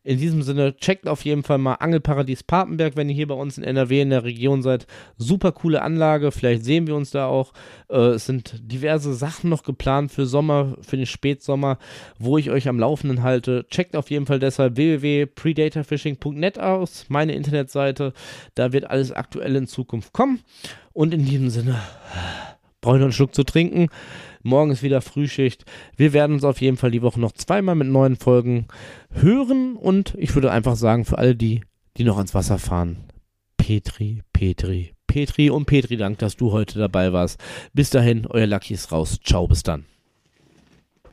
In diesem Sinne, checkt auf jeden Fall mal Angelparadies Papenberg, wenn ihr hier bei uns in NRW in der Region seid. Super coole Anlage, vielleicht sehen wir uns da auch. Äh, es sind diverse Sachen noch geplant für Sommer, für den Spätsommer, wo ich euch am Laufenden halte. Checkt auf jeden Fall deshalb www.predatorfishing.net aus, meine Internetseite. Da wird alles aktuell in Zukunft kommen. Und in diesem Sinne, brauche ich noch einen Schluck zu trinken. Morgen ist wieder Frühschicht. Wir werden uns auf jeden Fall die Woche noch zweimal mit neuen Folgen hören. Und ich würde einfach sagen, für alle die, die noch ans Wasser fahren, Petri, Petri, Petri und Petri, dank, dass du heute dabei warst. Bis dahin, euer Lucky ist raus. Ciao, bis dann.